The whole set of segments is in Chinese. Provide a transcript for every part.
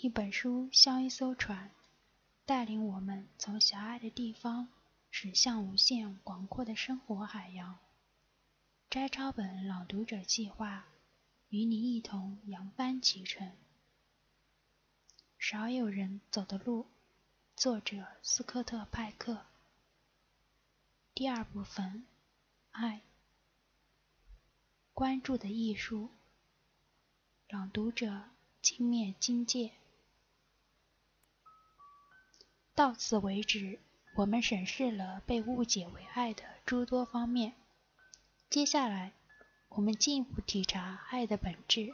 一本书像一艘船，带领我们从狭隘的地方驶向无限广阔的生活海洋。摘抄本朗读者计划与你一同扬帆启程。少有人走的路，作者斯科特·派克。第二部分，爱，关注的艺术。朗读者：金面金界。到此为止，我们审视了被误解为爱的诸多方面。接下来，我们进一步体察爱的本质。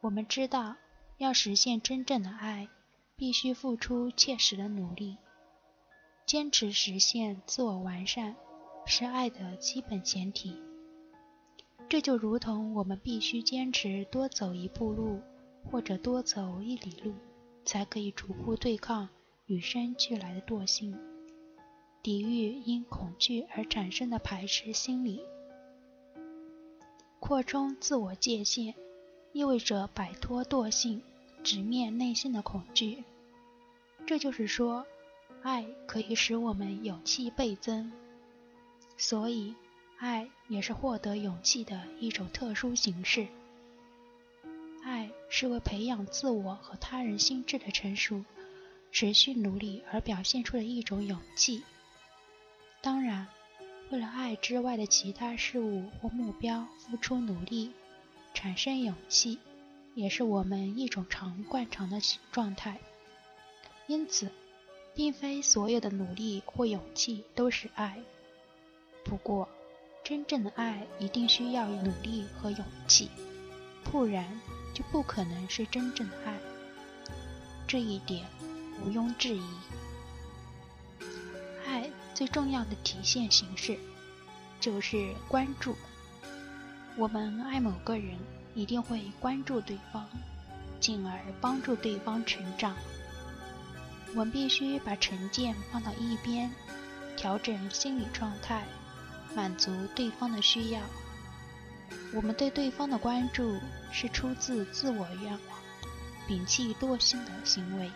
我们知道，要实现真正的爱，必须付出切实的努力。坚持实现自我完善，是爱的基本前提。这就如同我们必须坚持多走一步路，或者多走一里路，才可以逐步对抗与生俱来的惰性，抵御因恐惧而产生的排斥心理。扩充自我界限，意味着摆脱惰性，直面内心的恐惧。这就是说，爱可以使我们勇气倍增。所以。爱也是获得勇气的一种特殊形式。爱是为培养自我和他人心智的成熟，持续努力而表现出的一种勇气。当然，为了爱之外的其他事物或目标付出努力，产生勇气，也是我们一种常惯常的状态。因此，并非所有的努力或勇气都是爱。不过，真正的爱一定需要努力和勇气，不然就不可能是真正的爱。这一点毋庸置疑。爱最重要的体现形式就是关注。我们爱某个人，一定会关注对方，进而帮助对方成长。我们必须把成见放到一边，调整心理状态。满足对方的需要，我们对对方的关注是出自自我愿望，摒弃惰性的行为。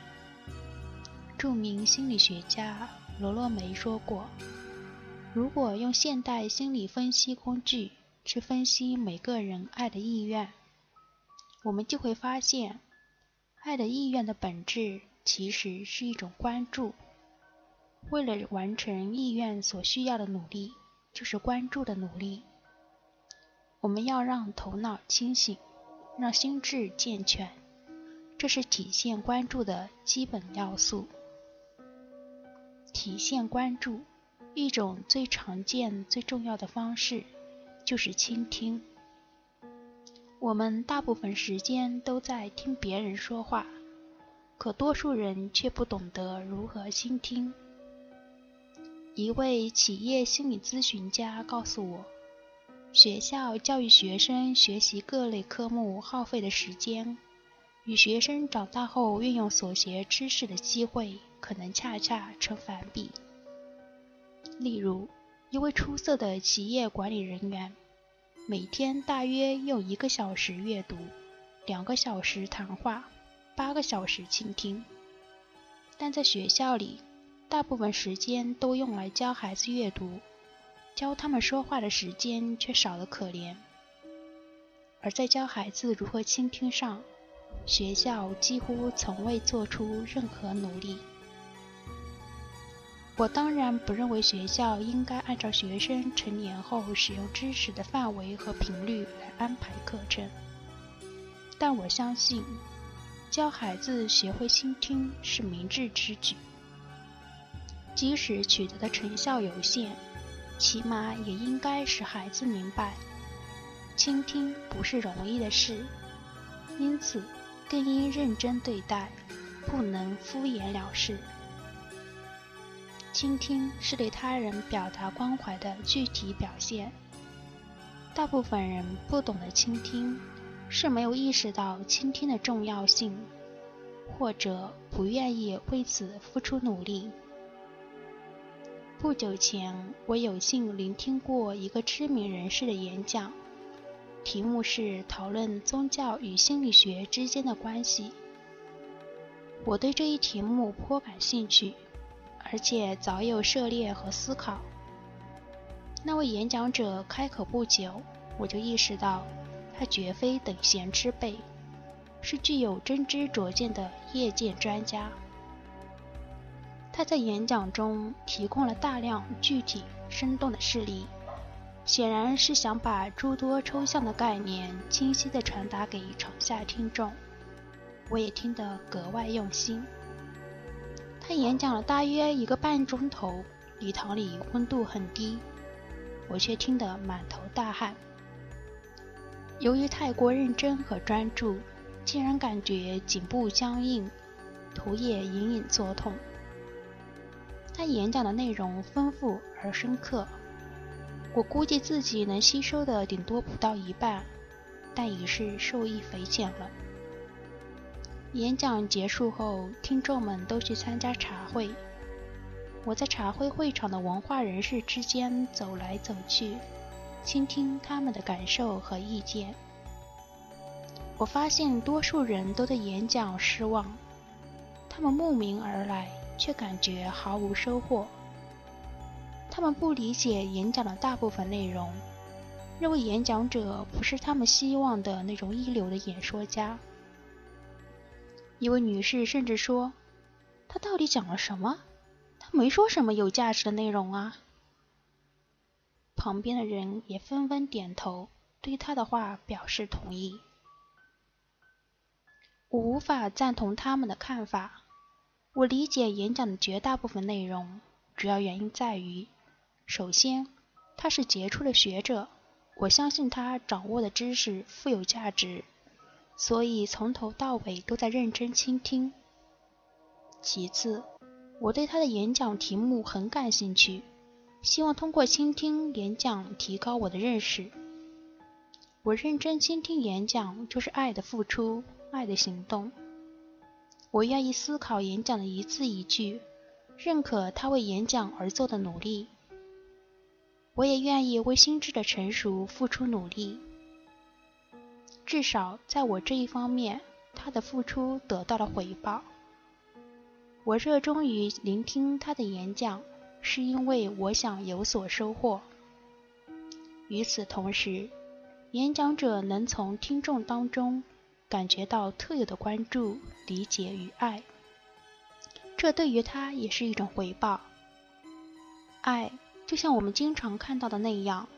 著名心理学家罗洛梅说过：“如果用现代心理分析工具去分析每个人爱的意愿，我们就会发现，爱的意愿的本质其实是一种关注。为了完成意愿所需要的努力。”就是关注的努力。我们要让头脑清醒，让心智健全，这是体现关注的基本要素。体现关注，一种最常见、最重要的方式就是倾听。我们大部分时间都在听别人说话，可多数人却不懂得如何倾听。一位企业心理咨询家告诉我，学校教育学生学习各类科目耗费的时间，与学生长大后运用所学知识的机会可能恰恰成反比。例如，一位出色的企业管理人员，每天大约用一个小时阅读，两个小时谈话，八个小时倾听，但在学校里。大部分时间都用来教孩子阅读，教他们说话的时间却少得可怜。而在教孩子如何倾听上，学校几乎从未做出任何努力。我当然不认为学校应该按照学生成年后使用知识的范围和频率来安排课程，但我相信，教孩子学会倾听是明智之举。即使取得的成效有限，起码也应该使孩子明白，倾听不是容易的事，因此更应认真对待，不能敷衍了事。倾听是对他人表达关怀的具体表现。大部分人不懂得倾听，是没有意识到倾听的重要性，或者不愿意为此付出努力。不久前，我有幸聆听过一个知名人士的演讲，题目是讨论宗教与心理学之间的关系。我对这一题目颇感兴趣，而且早有涉猎和思考。那位演讲者开口不久，我就意识到他绝非等闲之辈，是具有真知灼见的业界专家。他在演讲中提供了大量具体生动的事例，显然是想把诸多抽象的概念清晰地传达给场下听众。我也听得格外用心。他演讲了大约一个半钟头，礼堂里温度很低，我却听得满头大汗。由于太过认真和专注，竟然感觉颈部僵硬，头也隐隐作痛。他演讲的内容丰富而深刻，我估计自己能吸收的顶多不到一半，但已是受益匪浅了。演讲结束后，听众们都去参加茶会，我在茶会会场的文化人士之间走来走去，倾听他们的感受和意见。我发现多数人都对演讲失望，他们慕名而来。却感觉毫无收获。他们不理解演讲的大部分内容，认为演讲者不是他们希望的那种一流的演说家。一位女士甚至说：“他到底讲了什么？他没说什么有价值的内容啊！”旁边的人也纷纷点头，对他的话表示同意。我无法赞同他们的看法。我理解演讲的绝大部分内容，主要原因在于：首先，他是杰出的学者，我相信他掌握的知识富有价值，所以从头到尾都在认真倾听；其次，我对他的演讲题目很感兴趣，希望通过倾听演讲提高我的认识。我认真倾听演讲，就是爱的付出，爱的行动。我愿意思考演讲的一字一句，认可他为演讲而做的努力。我也愿意为心智的成熟付出努力。至少在我这一方面，他的付出得到了回报。我热衷于聆听他的演讲，是因为我想有所收获。与此同时，演讲者能从听众当中。感觉到特有的关注、理解与爱，这对于他也是一种回报。爱就像我们经常看到的那样，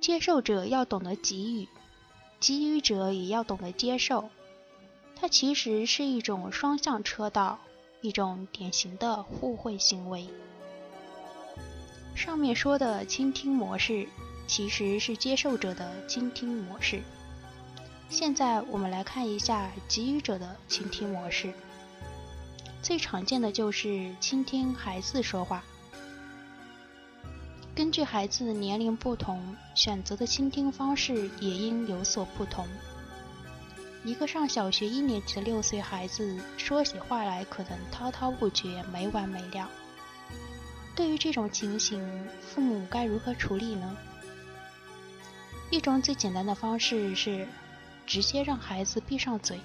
接受者要懂得给予，给予者也要懂得接受。它其实是一种双向车道，一种典型的互惠行为。上面说的倾听模式，其实是接受者的倾听模式。现在我们来看一下给予者的倾听模式。最常见的就是倾听孩子说话。根据孩子年龄不同，选择的倾听方式也应有所不同。一个上小学一年级的六岁孩子说起话来可能滔滔不绝、没完没了。对于这种情形，父母该如何处理呢？一种最简单的方式是。直接让孩子闭上嘴。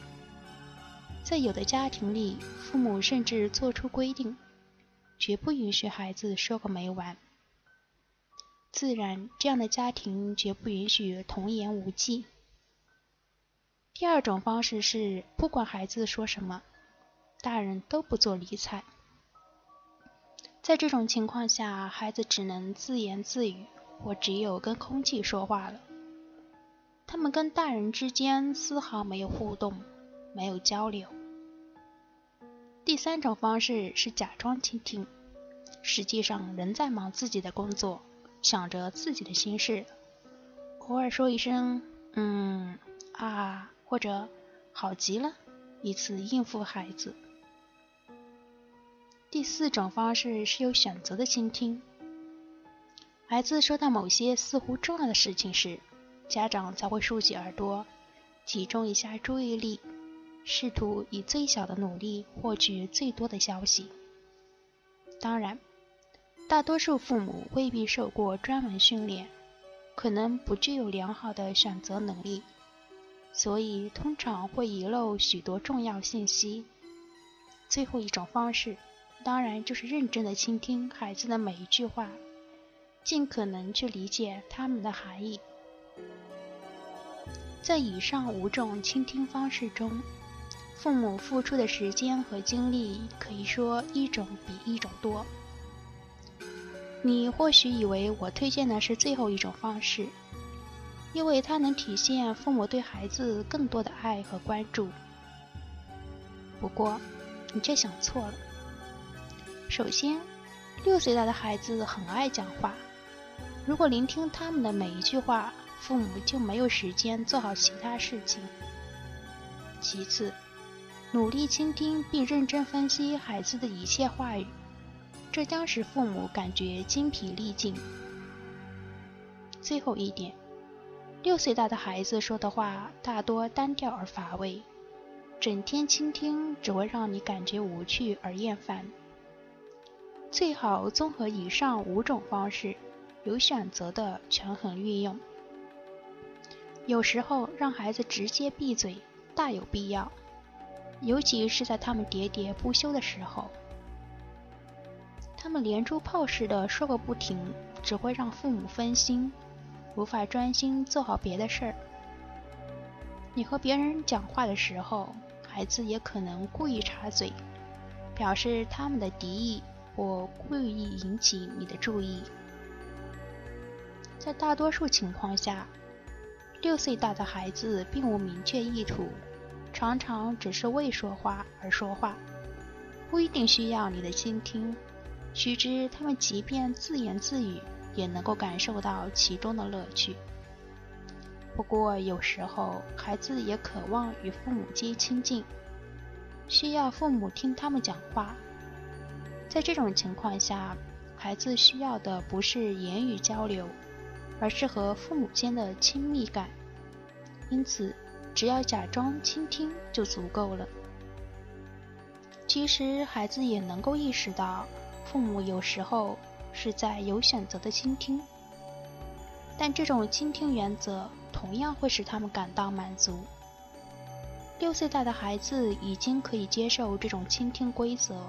在有的家庭里，父母甚至做出规定，绝不允许孩子说个没完。自然，这样的家庭绝不允许童言无忌。第二种方式是，不管孩子说什么，大人都不做理睬。在这种情况下，孩子只能自言自语，或只有跟空气说话了。他们跟大人之间丝毫没有互动，没有交流。第三种方式是假装倾听，实际上仍在忙自己的工作，想着自己的心事，偶尔说一声“嗯啊”或者“好极了”，以此应付孩子。第四种方式是有选择的倾听，孩子说到某些似乎重要的事情时。家长才会竖起耳朵，集中一下注意力，试图以最小的努力获取最多的消息。当然，大多数父母未必受过专门训练，可能不具有良好的选择能力，所以通常会遗漏许多重要信息。最后一种方式，当然就是认真的倾听孩子的每一句话，尽可能去理解他们的含义。在以上五种倾听方式中，父母付出的时间和精力可以说一种比一种多。你或许以为我推荐的是最后一种方式，因为它能体现父母对孩子更多的爱和关注。不过，你却想错了。首先，六岁大的孩子很爱讲话，如果聆听他们的每一句话，父母就没有时间做好其他事情。其次，努力倾听并认真分析孩子的一切话语，这将使父母感觉精疲力尽。最后一点，六岁大的孩子说的话大多单调而乏味，整天倾听只会让你感觉无趣而厌烦。最好综合以上五种方式，有选择的权衡运用。有时候让孩子直接闭嘴大有必要。尤其是在他们喋喋不休的时候，他们连珠炮似的说个不停，只会让父母分心，无法专心做好别的事儿。你和别人讲话的时候，孩子也可能故意插嘴，表示他们的敌意或故意引起你的注意。在大多数情况下，六岁大的孩子并无明确意图。常常只是为说话而说话，不一定需要你的倾听。须知，他们即便自言自语，也能够感受到其中的乐趣。不过，有时候孩子也渴望与父母接亲近，需要父母听他们讲话。在这种情况下，孩子需要的不是言语交流，而是和父母间的亲密感。因此。只要假装倾听就足够了。其实孩子也能够意识到，父母有时候是在有选择的倾听，但这种倾听原则同样会使他们感到满足。六岁大的孩子已经可以接受这种倾听规则，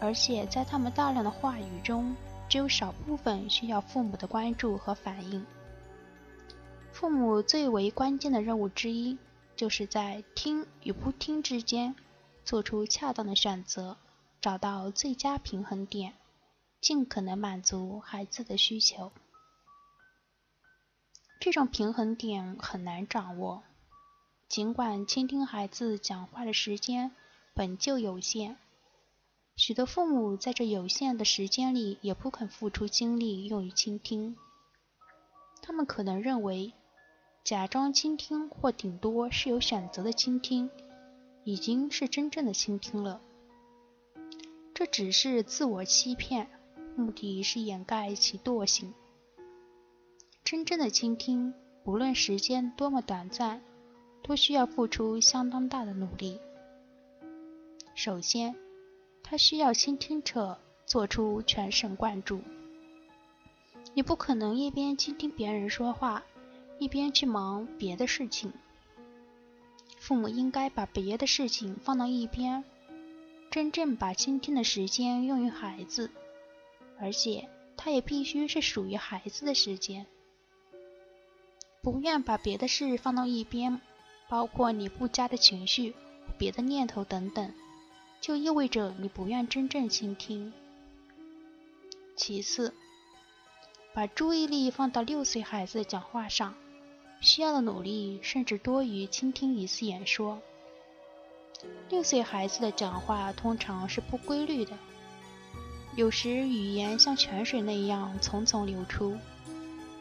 而且在他们大量的话语中，只有少部分需要父母的关注和反应。父母最为关键的任务之一。就是在听与不听之间做出恰当的选择，找到最佳平衡点，尽可能满足孩子的需求。这种平衡点很难掌握，尽管倾听孩子讲话的时间本就有限，许多父母在这有限的时间里也不肯付出精力用于倾听，他们可能认为。假装倾听，或顶多是有选择的倾听，已经是真正的倾听了。这只是自我欺骗，目的是掩盖其惰性。真正的倾听，不论时间多么短暂，都需要付出相当大的努力。首先，他需要倾听者做出全神贯注。你不可能一边倾听别人说话。一边去忙别的事情，父母应该把别的事情放到一边，真正把倾听的时间用于孩子，而且他也必须是属于孩子的时间。不愿把别的事放到一边，包括你不佳的情绪、别的念头等等，就意味着你不愿真正倾听。其次，把注意力放到六岁孩子的讲话上。需要的努力甚至多于倾听一次演说。六岁孩子的讲话通常是不规律的，有时语言像泉水那样匆匆流出，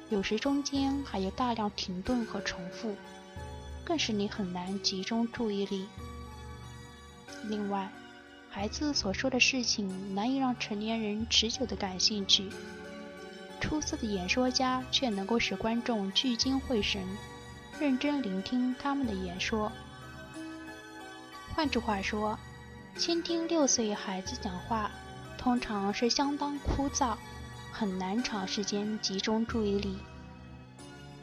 有时中间还有大量停顿和重复，更使你很难集中注意力。另外，孩子所说的事情难以让成年人持久的感兴趣。出色的演说家却能够使观众聚精会神，认真聆听他们的演说。换句话说，倾听六岁孩子讲话，通常是相当枯燥，很难长时间集中注意力。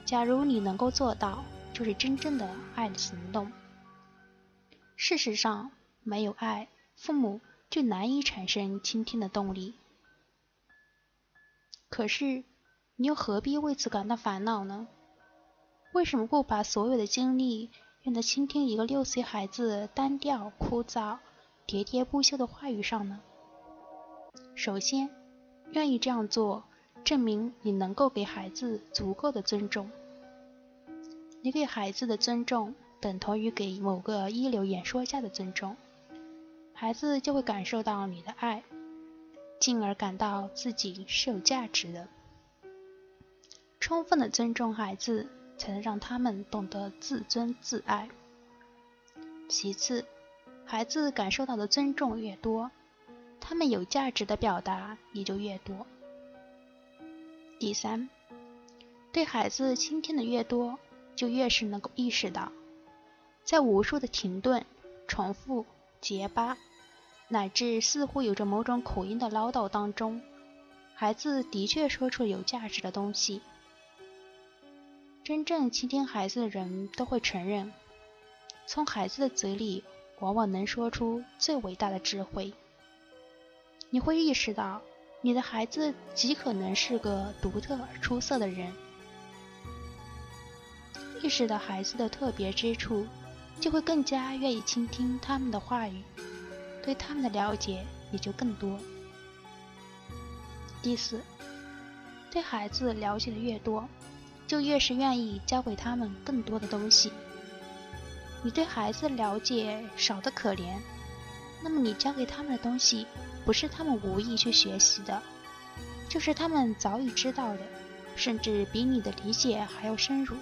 假如你能够做到，就是真正的爱的行动。事实上，没有爱，父母就难以产生倾听的动力。可是，你又何必为此感到烦恼呢？为什么不把所有的精力愿在倾听一个六岁孩子单调、枯燥、喋喋不休的话语上呢？首先，愿意这样做，证明你能够给孩子足够的尊重。你给孩子的尊重，等同于给某个一流演说家的尊重，孩子就会感受到你的爱，进而感到自己是有价值的。充分的尊重孩子。才能让他们懂得自尊自爱。其次，孩子感受到的尊重越多，他们有价值的表达也就越多。第三，对孩子倾听的越多，就越是能够意识到，在无数的停顿、重复、结巴，乃至似乎有着某种口音的唠叨当中，孩子的确说出有价值的东西。真正倾听孩子的人都会承认，从孩子的嘴里往往能说出最伟大的智慧。你会意识到，你的孩子极可能是个独特而出色的人。意识到孩子的特别之处，就会更加愿意倾听他们的话语，对他们的了解也就更多。第四，对孩子了解的越多。就越是愿意教给他们更多的东西。你对孩子了解少得可怜，那么你教给他们的东西，不是他们无意去学习的，就是他们早已知道的，甚至比你的理解还要深入。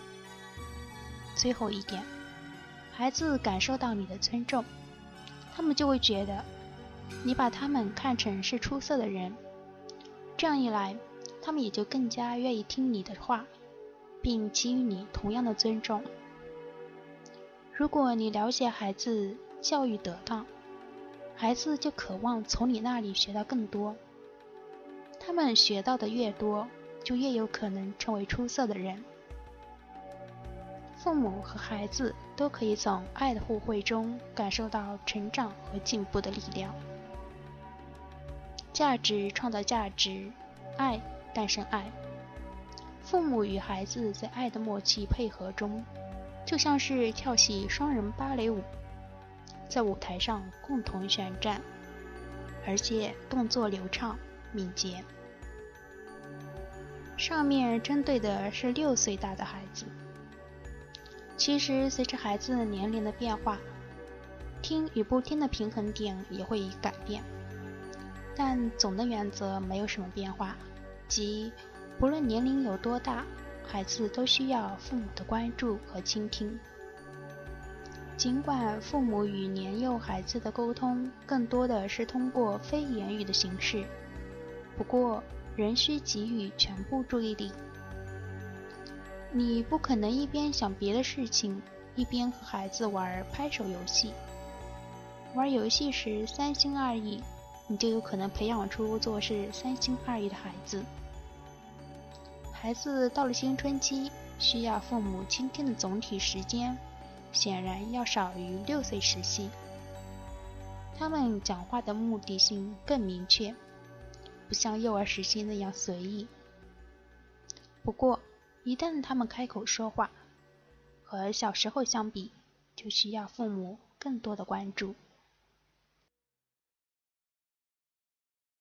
最后一点，孩子感受到你的尊重，他们就会觉得你把他们看成是出色的人，这样一来，他们也就更加愿意听你的话。并给予你同样的尊重。如果你了解孩子，教育得当，孩子就渴望从你那里学到更多。他们学到的越多，就越有可能成为出色的人。父母和孩子都可以从爱的互惠中感受到成长和进步的力量。价值创造价值，爱诞生爱。父母与孩子在爱的默契配合中，就像是跳起双人芭蕾舞，在舞台上共同旋转，而且动作流畅敏捷。上面针对的是六岁大的孩子。其实，随着孩子年龄的变化，听与不听的平衡点也会改变，但总的原则没有什么变化，即。不论年龄有多大，孩子都需要父母的关注和倾听。尽管父母与年幼孩子的沟通更多的是通过非言语的形式，不过仍需给予全部注意力。你不可能一边想别的事情，一边和孩子玩拍手游戏。玩游戏时三心二意，你就有可能培养出做事三心二意的孩子。孩子到了青春期，需要父母倾听的总体时间，显然要少于六岁时期。他们讲话的目的性更明确，不像幼儿时期那样随意。不过，一旦他们开口说话，和小时候相比，就需要父母更多的关注。